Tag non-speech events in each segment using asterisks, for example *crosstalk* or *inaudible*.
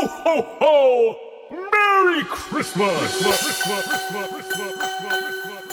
Ho, ho, ho! Merry Christmas! Christmas, Christmas, Christmas, Christmas, eso es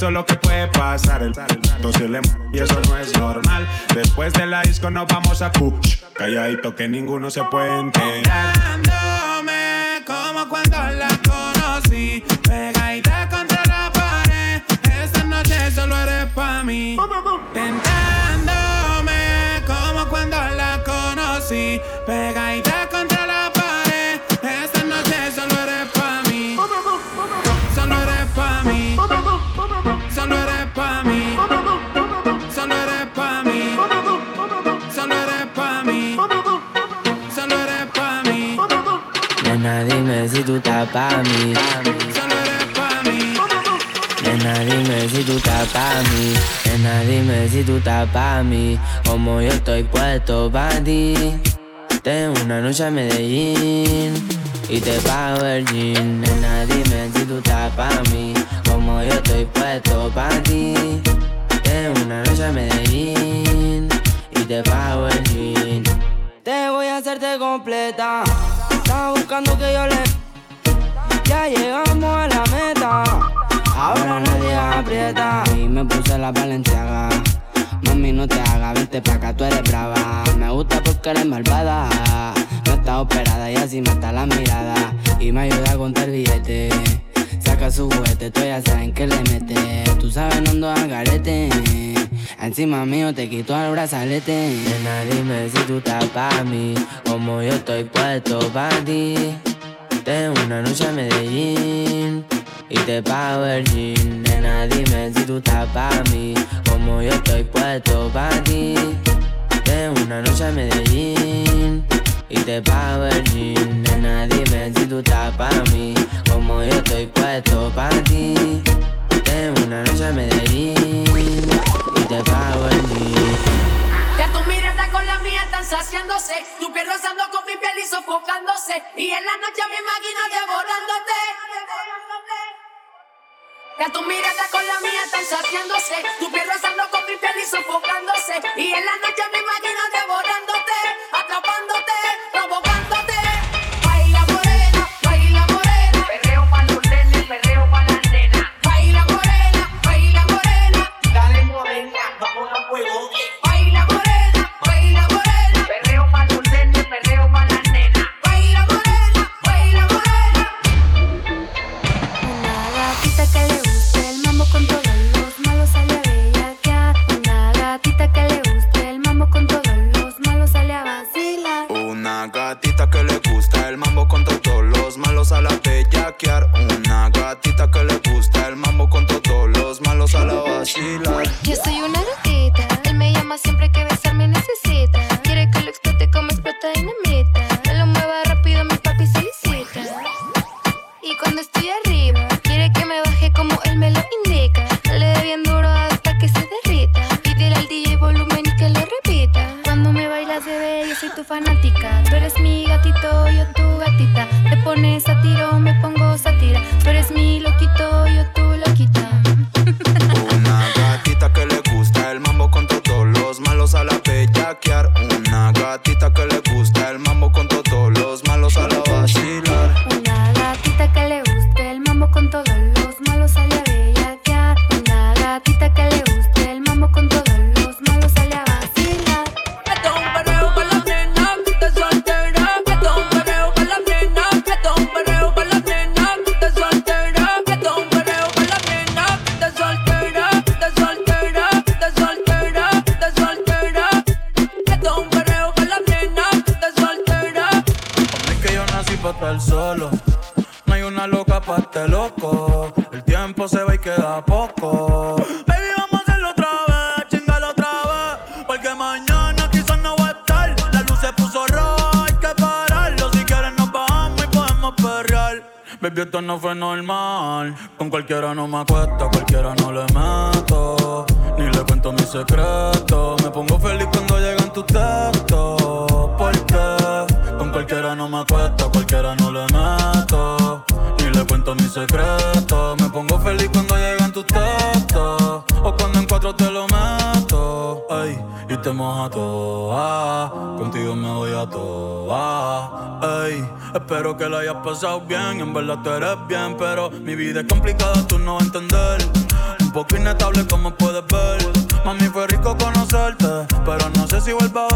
la beso lo que puede pasar. El se le y eso no es normal. Después de la disco nos vamos a Kuch. Calladito que ninguno se puede enterar. Pa' mí. Nena, dime si tú estás pa' mí. Nena, dime si tú estás pa' mí. Como yo estoy puesto pa' ti. Tengo una noche a Medellín y te pago el jean. Nena, dime si tú estás pa' mí. Como yo estoy puesto pa' ti. Tengo una noche a Medellín y te pago el jean. Te voy a hacerte completa. Estaba buscando que yo llegamos a la meta. Ahora nadie aprieta. Y me puse la valenciaga Mami, no te hagas, vente pa' acá, tú eres brava. Me gusta porque eres malvada. No está operada y así mata la mirada. Y me ayuda a contar billete. Saca su juguete, tú ya saben que le mete. Tú sabes, no ando a garete. Encima mío te quito el brazalete. Nena, dime si tú estás pa' mí. Como yo estoy puesto pa' ti. Tengo una noche a Medellín y te pago el jean. Nena, dime si tú estás pa' mí, como yo estoy puesto pa' ti. Tengo una noche a Medellín y te pago el jean. Nena, dime si tú estás pa' mí, como yo estoy puesto pa' ti. Tengo una noche a Medellín y te pago el jean con la mía están saciándose. Tu piel rozando con mi piel y sofocándose. Y en la noche me imagino devorándote. Ya tu mirada con la mía están saciándose. Tu piel rozando con mi piel y sofocándose. Y en la noche me imagino devorándote, atrapándote, provocándote. Una gatita que le gusta el mambo con todos los malos a la vacilar. Yo soy una gatita, él me llama siempre que besarme necesita. Quiere que lo explote como explota dinamita. Me lo mueva rápido, mi papi solicita. Y cuando estoy arriba, quiere que me baje como él me lo indica. Le dé bien duro hasta que se derrita. Pídele al DJ volumen y que lo repita. Cuando me bailas, bebé, yo soy tu fanática. Tú eres mi gatito, yo tu gatita. Te pones a tiro, me pongo he pasado bien, en verdad tú eres bien, pero mi vida es complicada, tú no vas a entender. Un poco inestable como puedes ver. Mami, fue rico conocerte, pero no sé si vuelva a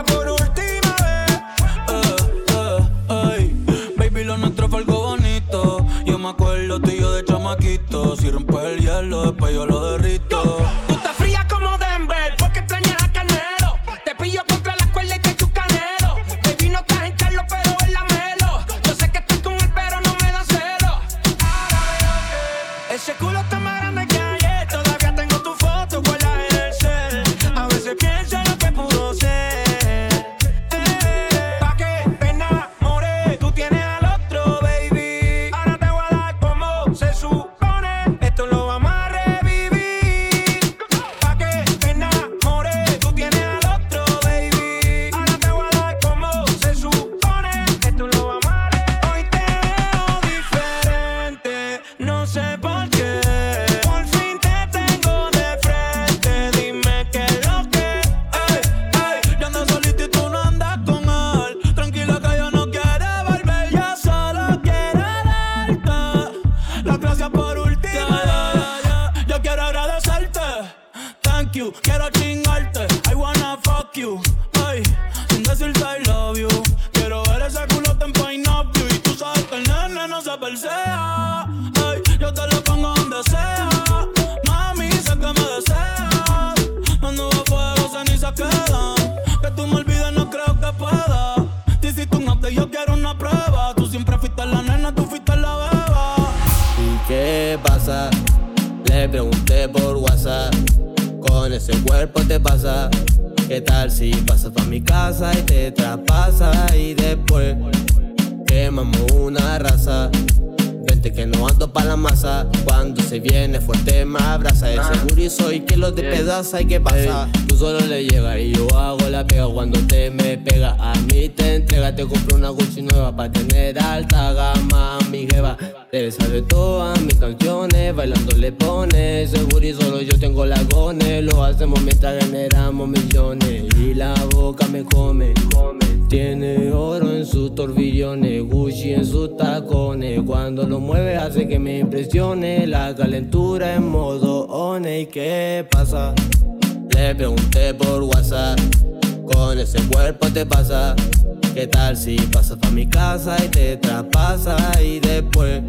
por última vez. Eh, eh, Baby, lo nuestro fue algo bonito. Yo me acuerdo tuyo de chamaquito. Si rompes el hielo, después yo lo derrito. hay que pasar. generamos millones y la boca me come. Tiene oro en sus torbillones, Gucci en sus tacones. Cuando lo mueve hace que me impresione la calentura en modo one. ¿Y qué pasa? Le pregunté por WhatsApp, con ese cuerpo te pasa. ¿Qué tal si pasas pa' mi casa y te traspasa y después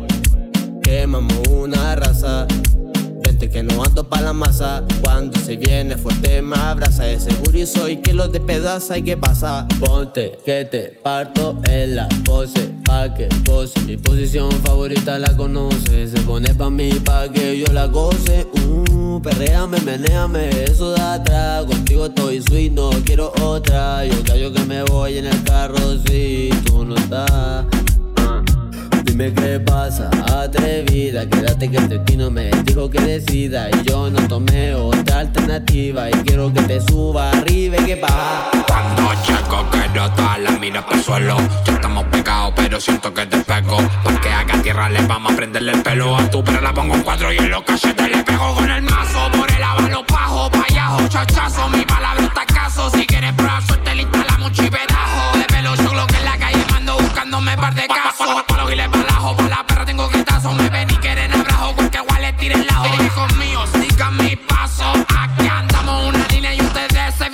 quemamos una raza? Que no ando pa' la masa. Cuando se viene fuerte me abraza. De seguro y soy que lo despedaza. ¿Y que pasa? Ponte que te parto en la pose. Pa' que pose. Mi posición favorita la conoce. Se pone pa' mí pa' que yo la goce. Uh, perréame, menéame. Eso da atrás. Contigo estoy sweet, no quiero otra. Yo callo que me voy en el carro si tú no estás. Dime qué pasa, atrevida. Quédate que este destino me dijo que decida. Y yo no tomé otra alternativa. Y quiero que te suba arriba y que baja. Cuando checo, quiero toda la mira para el suelo. Ya estamos pegados, pero siento que te pego. Porque acá a tierra le vamos a prenderle el pelo a tu. Pero la pongo en cuatro y en los cachetes le pego con el mazo. Por el avalo pajo, payajo, chachazo. Mi palabra está caso. Si quieres brazo, te le instalamos un chipedajo. De pelo yo lo que en la calle mando buscándome par de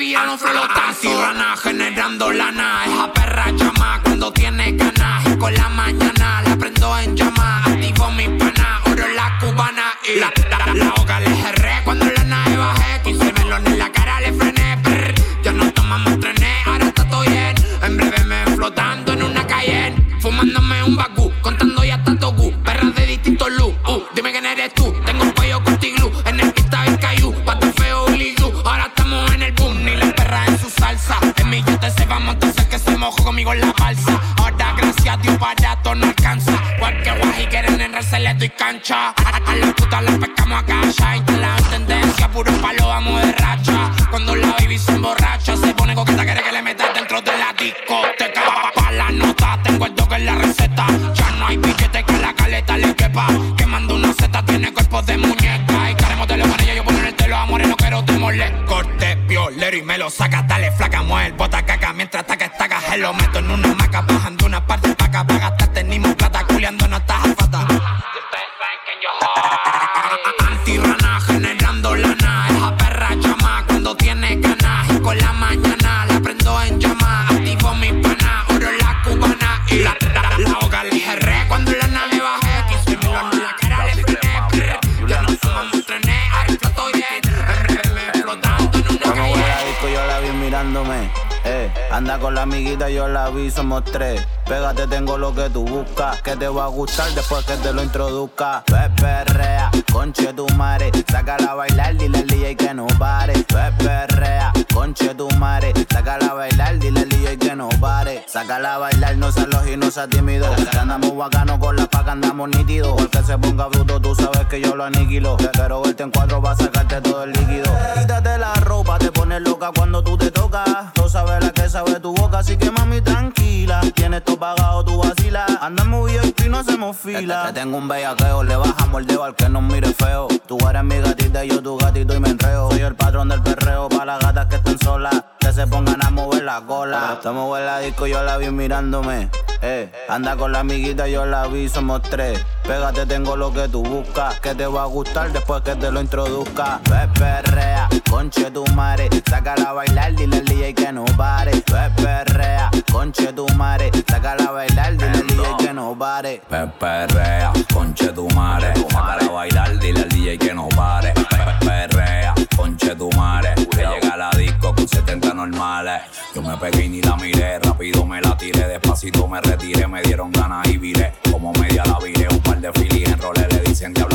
María no flotazo. rana generando lana. Esa perra llama cuando tiene ganas. Con la mañana la prendo en llama. Activo mi pana, oro la cubana y la, la conmigo en la balsa. Ahora gracias a Dios barato no alcanza. Cualquier guaji quieren enrarse, le doy cancha. A, la puta la pescamos a casa. Y la después que te lo introduzca. Ve perrea, conche tu madre. Sácala a bailar, dile al DJ que no pare. Ve perrea, conche tu madre. Sácala a bailar, dile al DJ que no pare. Sácala a bailar, no seas loco y no seas tímido. Que andamos bacano con la paca, andamos nítidos. El que se ponga bruto, tú sabes que yo lo aniquilo. Pero verte en cuatro va a sacarte todo el líquido. Quítate la te pones loca cuando tú te tocas. No sabes la que sabe tu boca, así que mami tranquila. Tienes todo pagado, tú vacilas. Andamos VIP y no hacemos fila. Te, tengo un bellaqueo, le bajamos el dedo al que nos mire feo. Tú eres mi gatita yo tu gatito y me enreo. Soy el patrón del perreo para las gatas que estén solas. Que se pongan a mover la cola. Estamos en la disco, yo la vi mirándome. Eh, anda con la amiguita, yo la vi, somos tres. Pégate, tengo lo que tú buscas. Que te va a gustar después que te lo introduzca. Ve perrea, conche tu madre. Sácala a bailar, dile al DJ que no pare. Ve perrea, conche tu madre. Sácala a bailar, dile al DJ que no pare. Perrea, conche tu madre. Sácala a bailar, dile al DJ que no pare. Pe- Perrea, conche tu madre. Que llega a la disco con 70 normales. Yo me pegué y ni la miré. Rápido me la tiré. Despacito me retiré. Me dieron ganas y viré. Como media la viré. Un par de filis en roles le dicen diabla,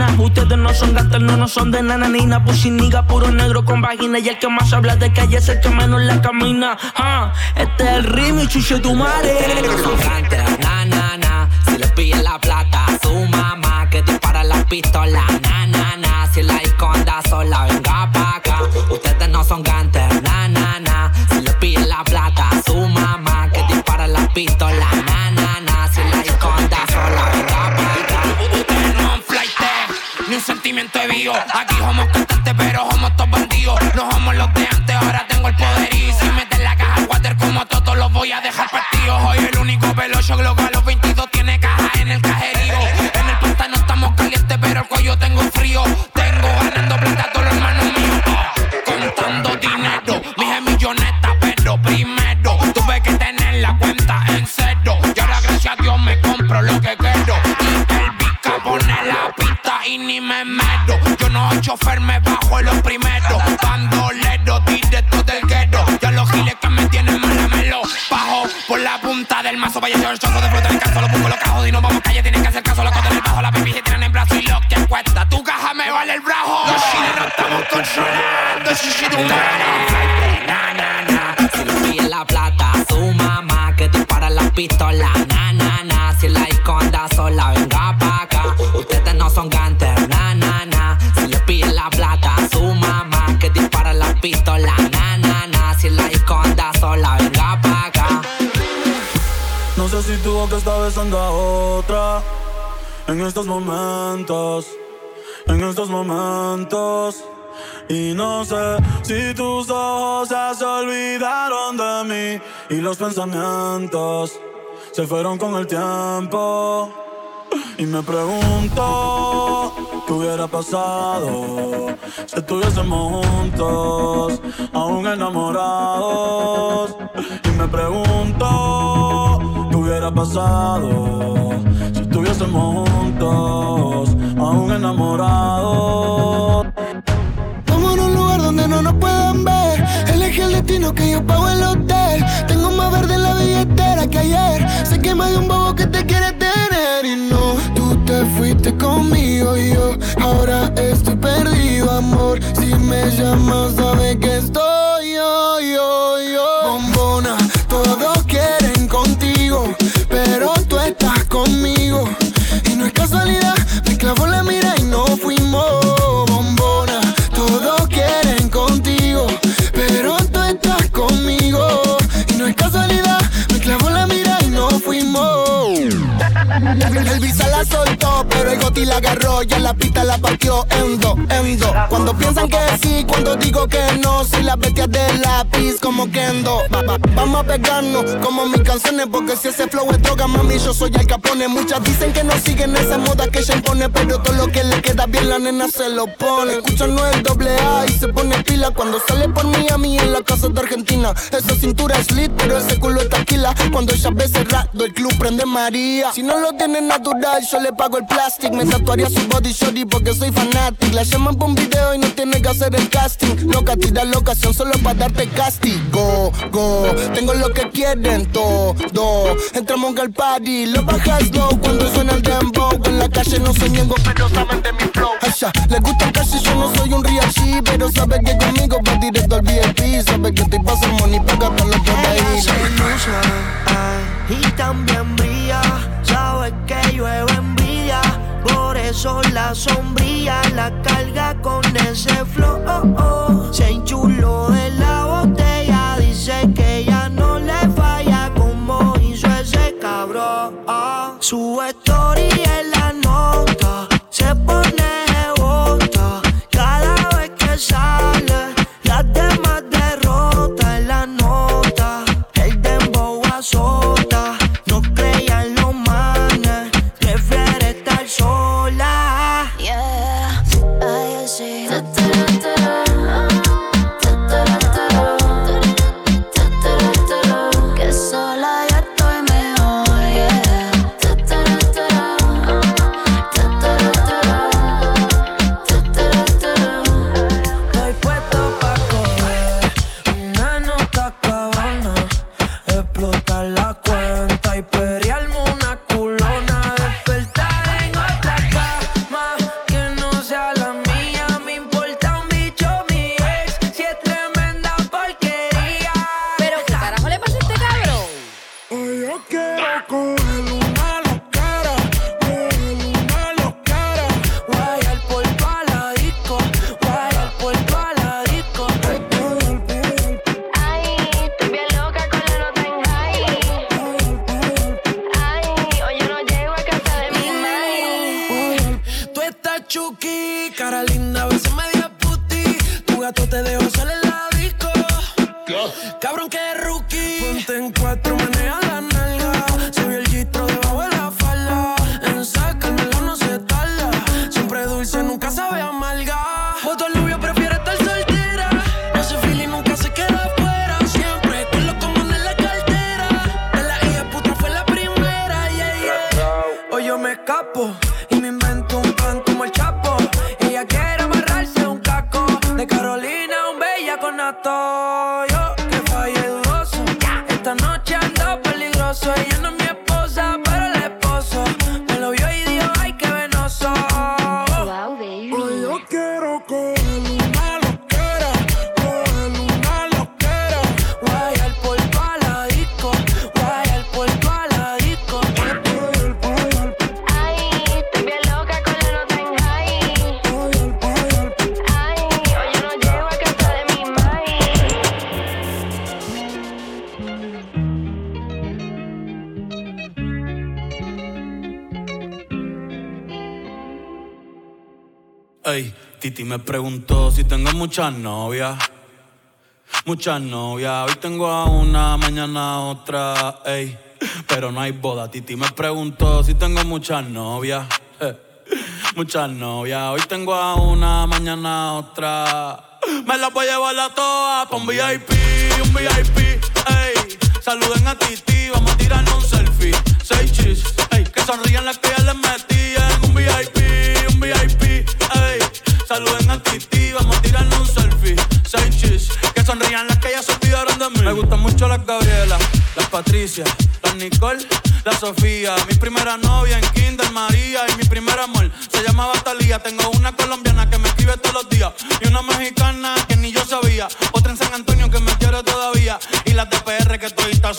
Ustedes no son gatos, no, no son de nananina Pusiniga, puro negro con vagina. Y el que más habla de calle es el que menos la camina. Ah, Este es el ritmo y chuche tu madre. Son na. Si les piden la plata a su mamá, que dispara las pistolas, na na. Si la esconda sola, Aquí somos cantantes, pero somos todos bandidos. No somos los de antes, ahora tengo el poder. Y si meten la caja al water como todos los voy a dejar partidos. Hoy el único velocio global los 22 tiene caja en el cajerío. En el pantano estamos calientes, pero el cuello tengo frío. Yo no soy chofer, me bajo en los primeros. Bandolero, directo del guero. Ya los giles que me tienen mal la melo. Bajo por la punta del mazo, vaya yo el chozo de fruta en caso. Lo pongo los cajos y no vamos calle, tienen que hacer caso. Los cotes del bajo, la pipi se tiran en brazo y lo que cuesta. Tu caja me vale el brazo. Los chilenos estamos controlando, shishi que estar besando a otra en estos momentos, en estos momentos. Y no sé si tus ojos se olvidaron de mí y los pensamientos se fueron con el tiempo. Y me pregunto qué hubiera pasado si estuviésemos juntos, aún enamorados. Y me pregunto hubiera pasado si estuviésemos juntos, aún enamorados. Vamos a un lugar donde no nos puedan ver. Elige el destino que yo pago el hotel. Tengo más verde en la billetera que ayer. Sé que más de un bobo que te quiere tener. Y no, tú te fuiste conmigo y yo ahora estoy perdido, amor. Si me llamas, sabes que estoy El visa la soltó, pero el goti la agarró. Ya la pista la partió en dos, en dos. Cuando piensan que sí, cuando digo que no. Si las bestias de lápiz como Kendo. Va- va- vamos a pegarnos como mis canciones. Porque si ese flow es droga, mami, yo soy el capone. Muchas dicen que no siguen esa moda que ella impone. Pero todo lo que le queda bien, la nena se lo pone. Escuchan no el doble A y se pone pila. Cuando sale por Miami en la casa de Argentina. Esa cintura es lit, pero ese culo es taquila. Cuando ella ve cerrado, el club prende María. Si no lo tiene natural, yo le pago el plástico. Me tatuaría su body shorty porque soy fanático. La llaman por un video y no tiene que hacer el casting. Loca, tira la ocasión solo para darte castigo. Go, tengo lo que quieren todo. Entramos al party, lo bajas low cuando suena el dembow. En la calle no soy ñengo, pero saben de mi flow. Asha, les gusta el cash y yo no soy un real G, pero sabe que conmigo va directo al VIP. Sabe que estoy pasando money para gastarlo por ahí. Ay, y también brilla. Sabe que llueve envidia. Por eso la sombrilla la carga con ese flow. Se enchuló de la botella. Dice que ya no le falla como hizo ese cabrón. Su story en la nota. Se pone bota. Cada vez que sale, Titi me preguntó si tengo muchas novias. Muchas novias. Hoy tengo a una, mañana otra. Ey, pero no hay boda. Titi me preguntó si tengo muchas novias. *laughs* Muchas novias. Hoy tengo a una, mañana otra. Me la voy a llevar a todas pa' un VIP, un VIP. Ey, saluden a Titi, vamos a tirarnos un selfie. Seis chis, ey, que sonrían las que ya les metían. Un VIP, saluden a Titi, vamos a tirarnos un selfie. Seis chis, que sonrían las que ya se olvidaron de mí. Me gustan mucho las Gabriela, las Patricia, las Nicole, la Sofía. Mi primera novia en Kinder María y mi primer amor se llamaba Talía. Tengo una colombiana que me escribe todos los días y una mexicana que ni yo sabía. Otra en San Antonio que me quiere todavía y las de PR que toditas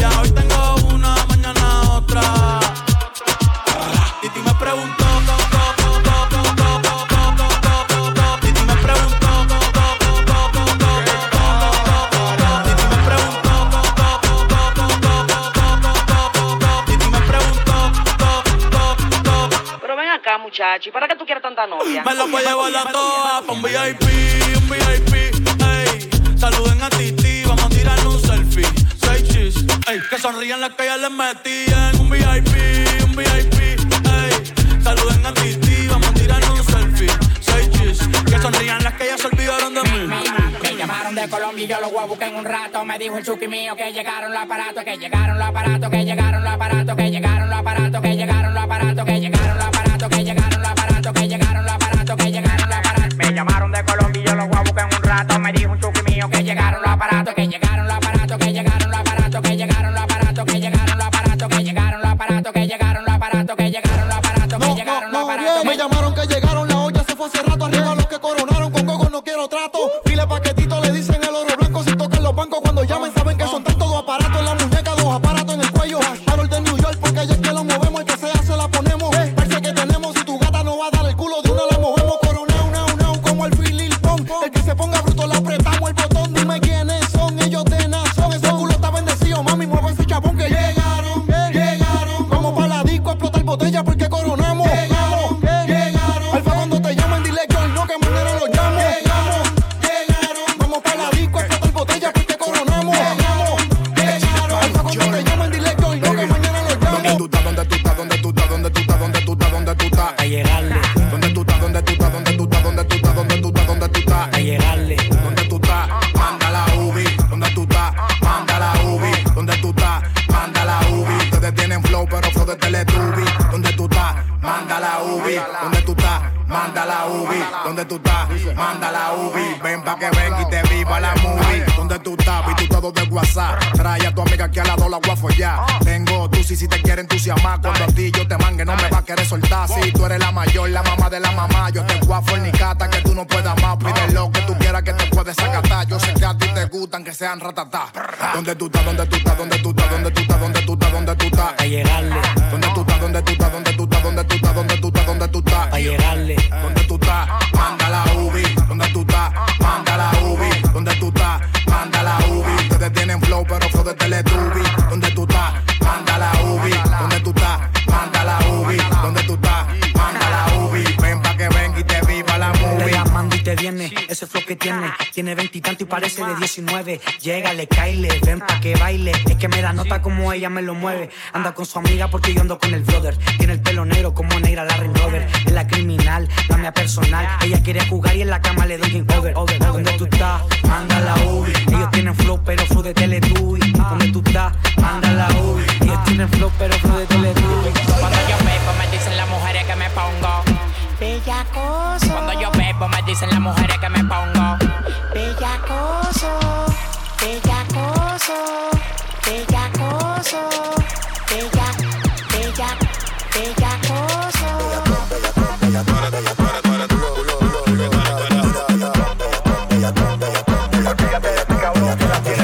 muchacho, ¿y para qué tú quieres tanta novia? Me la voy a llevar a todas pa' un VIP, un VIP, ey. Saluden a Titi, vamos a tirarle un selfie. Seis chis, ey. Que sonrían las que ya les metían. Un VIP, un VIP, ey. Saluden a Titi, vamos a tirarle un selfie. Seis chis, que sonrían las que ya se olvidaron de mí. Me llamaron de Colombia y yo los voy a buscar en un rato. Me dijo el chuki mío que llegaron los aparatos, que llegaron los aparatos, que llegaron los aparatos, que llegaron los aparatos, que llegaron los aparatos, que llegaron yo los voy a buscar en un rato. Me dijo un chuki mío que llegaron los aparatos, que llegaron ¿Dónde tú estás? ¿Dónde tú estás? ¿Dónde ese flow que tiene. Tiene veintitantos y, y parece de 19. Llégale, caile, ven pa' que baile. Es que me da nota como ella me lo mueve. Anda con su amiga porque yo ando con el brother. Tiene el pelo negro como negra la Ring Rover. Es la criminal, la mía personal. Ella quiere jugar y en la cama le doy game over. Donde tú estás, manda la Ubi. Ellos tienen flow, pero flow de Teletubby. Donde tú estás, manda la Ubi. Ellos tienen flow, pero flow de Teletubby. Cuando yo peco me dicen las mujeres que me pongo dicen las mujeres que me pongo. Bellacoso, bellacoso, bellacoso, bella, bella, bellacoso.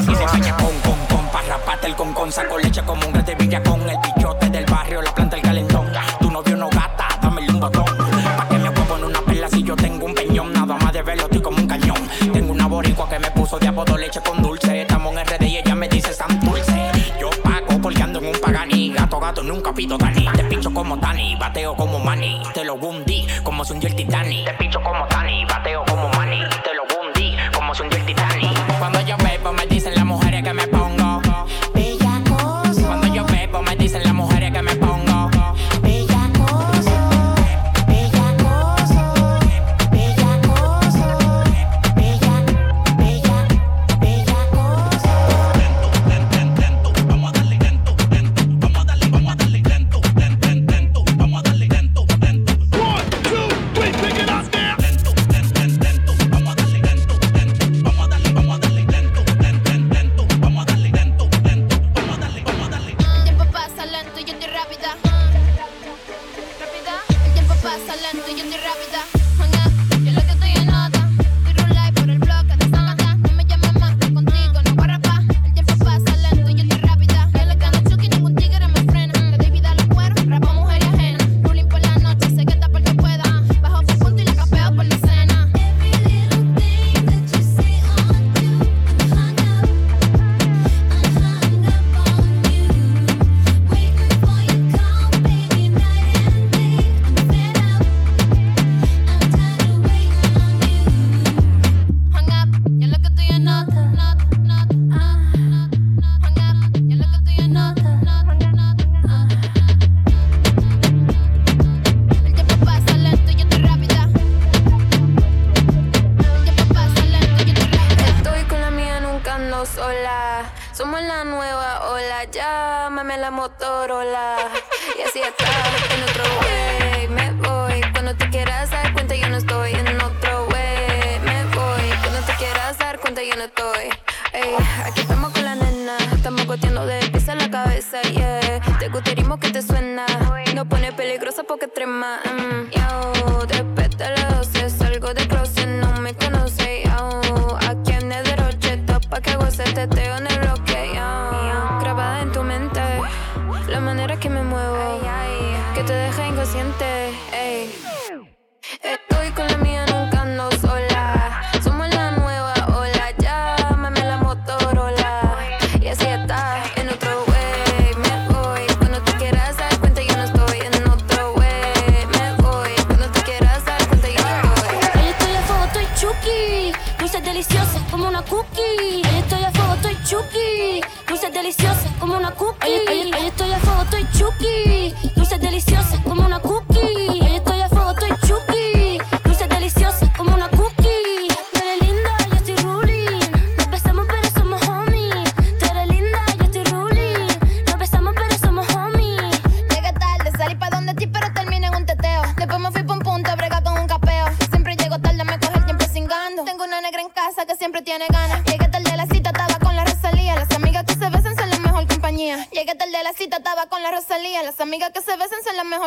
Dice con con con, parrapate el con con, saco leche como un gato de villa con el De apodo leche con dulce. Estamos en RD y ella me dice San Dulce. Yo pago porque ando en un pagani. Gato, gato, nunca pido Dani. Te pincho como Dani, bateo como Manny. Te lo bundí como si hundió el Titanic. Te pincho como Dani, bateo como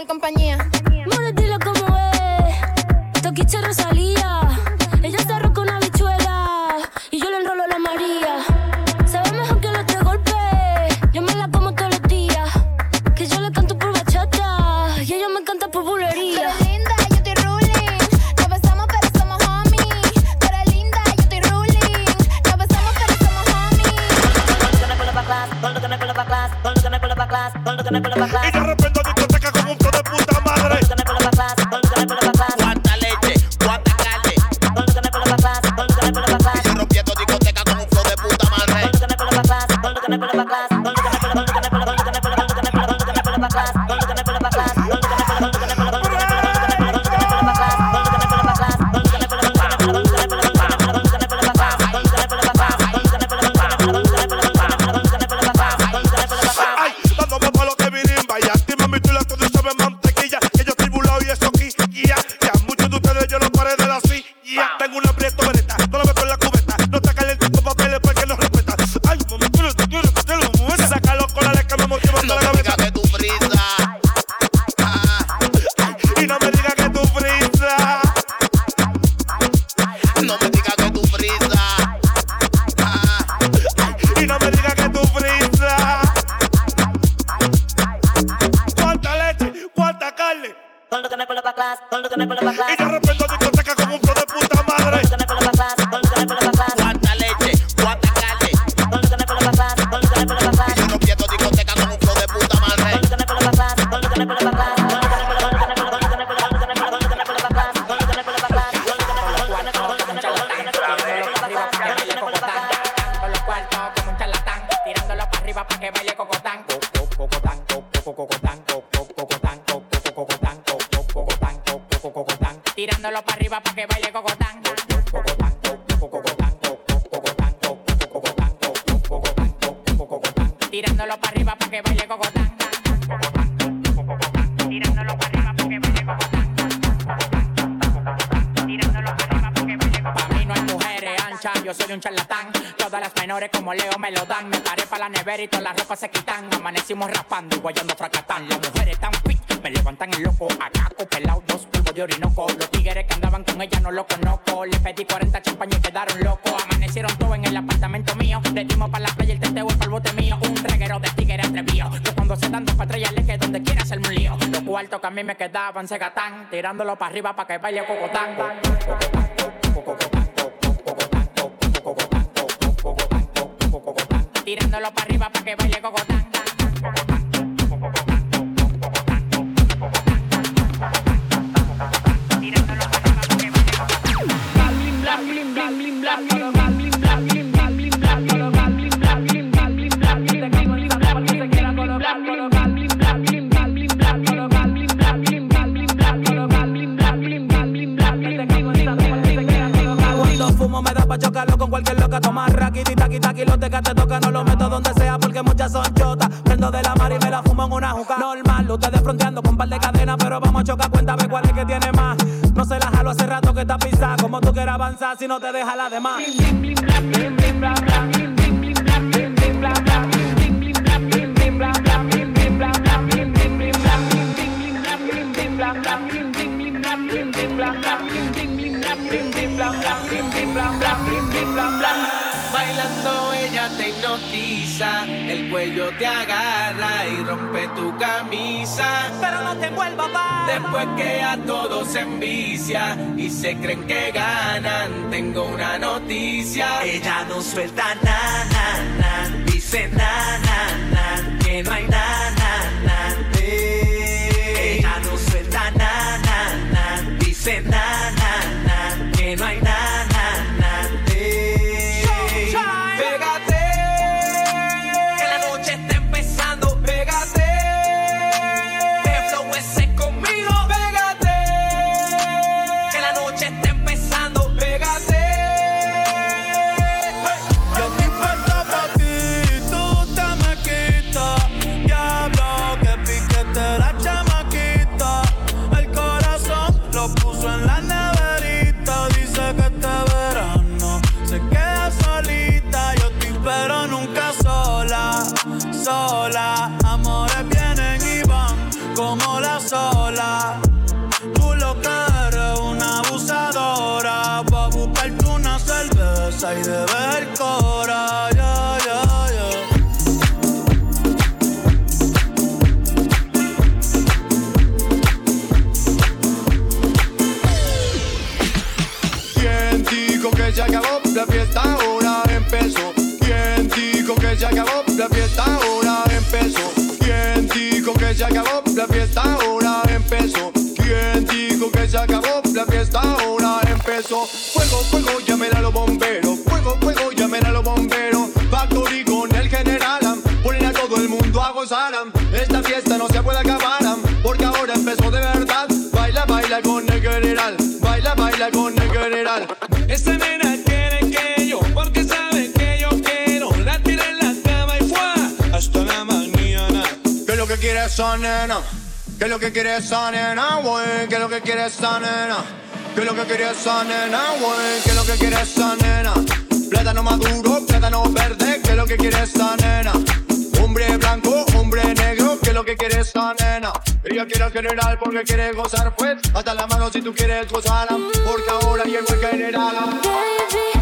mejor compañía. Mordilo como es, Toquiche Rosalía. Yo soy un charlatán. Todas las menores como Leo me lo dan. Me paré para la nevera y todas las ropas se quitan. Amanecimos raspando y guayando fracatán. Las mujeres tan fit, me levantan el loco. Acá pelado, dos polvos de orinoco. Los tigres que andaban con ella no los conozco. Les pedí 40 champañas y quedaron locos. Amanecieron todos en el apartamento mío. Le dimos para la playa el teteo para el bote mío. Un reguero de tigres atrevidos. Que cuando se dan dos patrullas le que donde quiera hacerme un lío. Los cuartos que a mí me quedaban se gatán. Tirándolo para arriba para que baile cocotán. Tirándolo para arriba para que baile cocotán. Ustedes fronteando con par de cadenas Pero vamos a chocar, cuéntame cuál es que tiene más Hace rato que está pisada Como tú quieras avanzar si no te deja la demás Bailando ella te hipnotiza, el cuello te agarra y rompe tu camisa. Pero no te vuelva a Después que a todos se envicia y se creen que ganan, tengo una noticia. Ella no suelta na, na, na, dice na, na, na, que no hay na, na, na. Eh. Ella no suelta na, na, na, dice na, na, quiere esa nena, güey? ¿Qué es lo que quiere esa nena? Plátano maduro, plátano verde, ¿qué es lo que quiere esa nena? Hombre blanco, hombre negro, ¿qué es lo que quiere esa nena? Ella quiere general porque quiere gozar, pues Hasta la mano si tú quieres gozar Porque ahora llegó el general Baby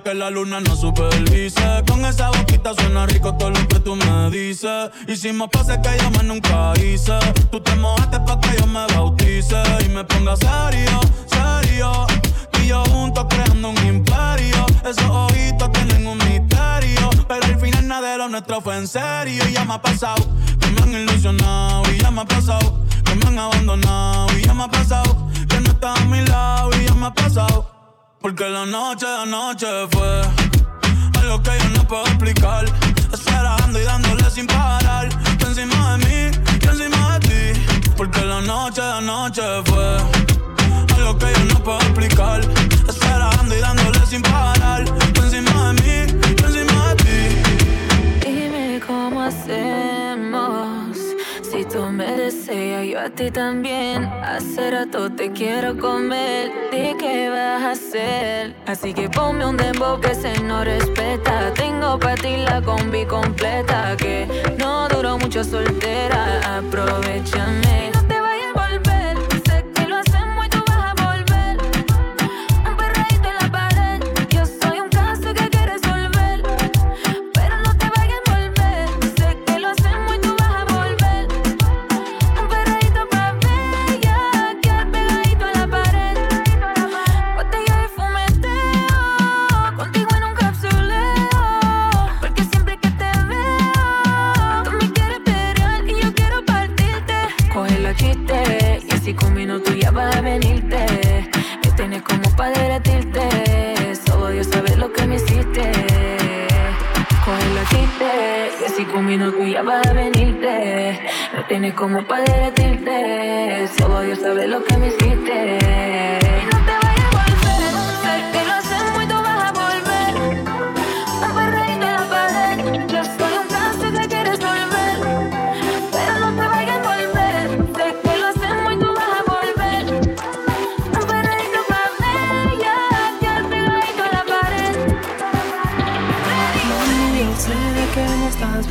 que la luna no supervise. Con esa boquita suena rico todo lo que tú me dices. Y si me pasa que yo me nunca hice, tú te mojaste pa' que yo me bautice y me ponga serio, serio. Y yo juntos creando un imperio. Esos ojitos tienen un misterio, pero al final nada de lo nuestro fue en serio. Y ya me ha pasado que me han ilusionado, y ya me ha pasado que me han abandonado, y ya me ha pasado que no está a mi lado, y ya me ha pasado porque la noche de anoche fue algo que yo no puedo explicar. Esperando y dándole sin parar. Tú encima de mí, yo encima de ti. Porque la noche de anoche fue algo que yo no puedo explicar. Esperando y dándole sin parar. Tú encima de mí, yo encima de ti. Dime cómo hacemos me deseas, yo a ti también. Hace rato te quiero comer. ¿De qué vas a hacer? Así que ponme un dembow que se no respeta. Tengo para ti la combi completa. Que no duró mucho soltera. Aprovechame. pa' derretirte. Solo Dios sabe lo que me hiciste. Coge la tinte, y así combino tuya vas a venirte. No tienes como pa' derretirte. Solo Dios sabe lo que me hiciste.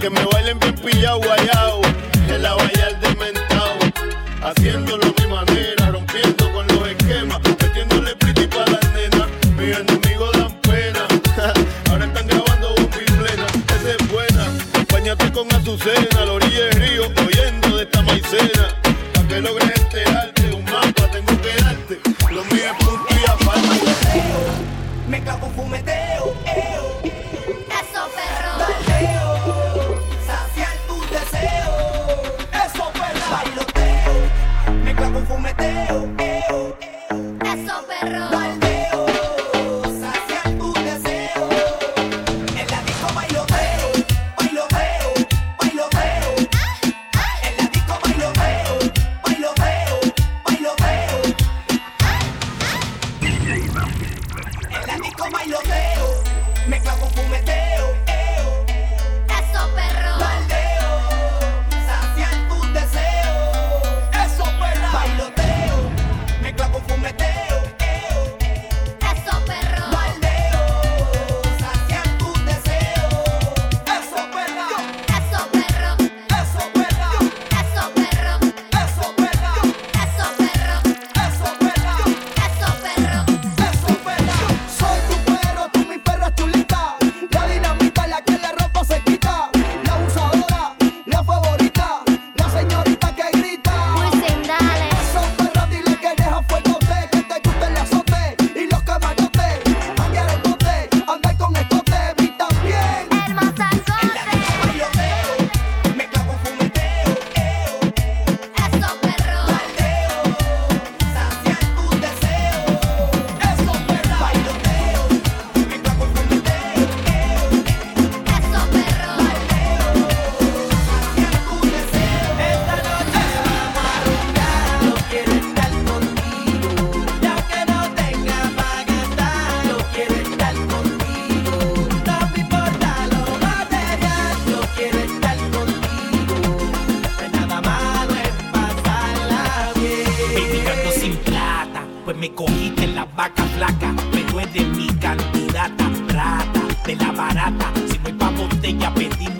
que me bailen bien pillao, guayao, en la valla del dementao, haciéndolo a mi manera. Barata. Si hay pa' botella, pedimos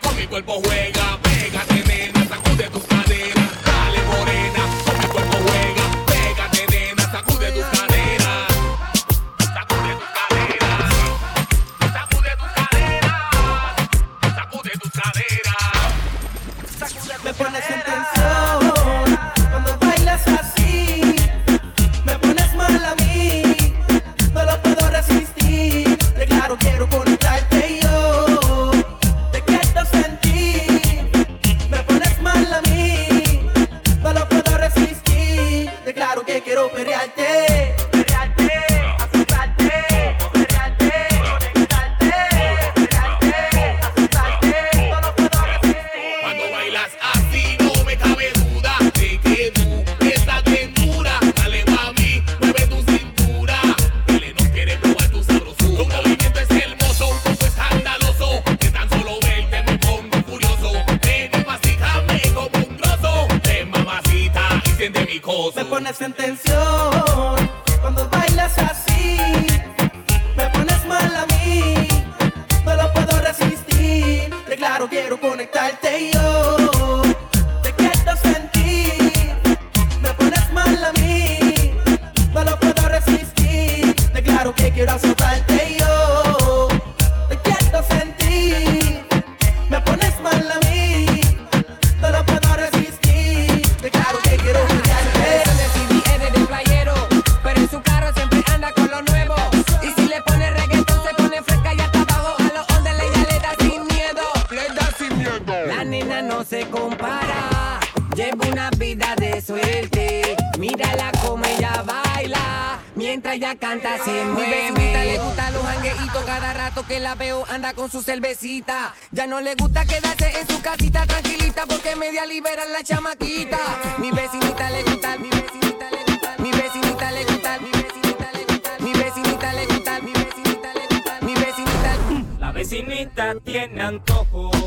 con mi cuerpo juega, tiene antojo.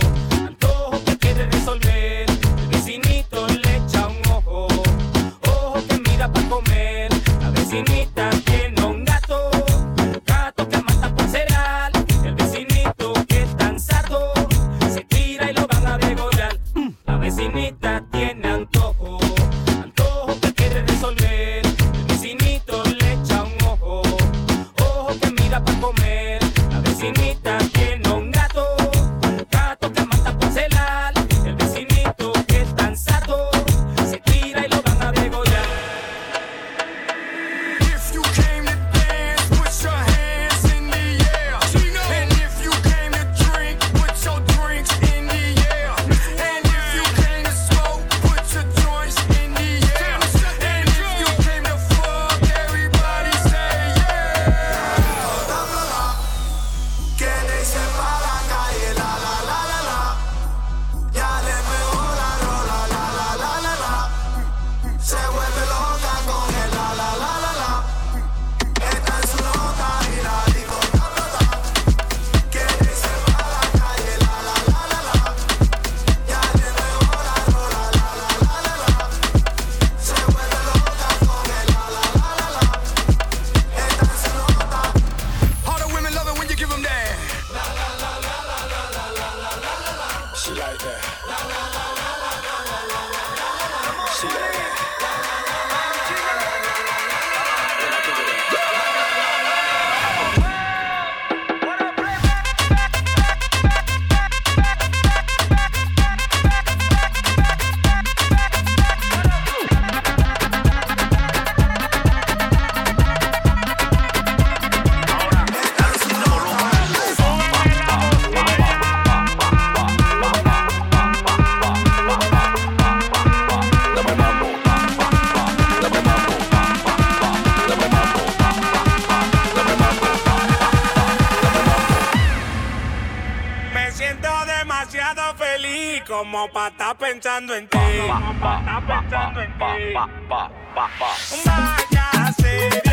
como pa' estar pensando en ti. Como pa'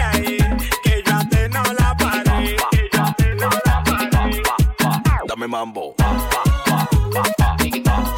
ahí que yo a no la paré. A. Dame mambo. Pa, pa, pa, pa, pa,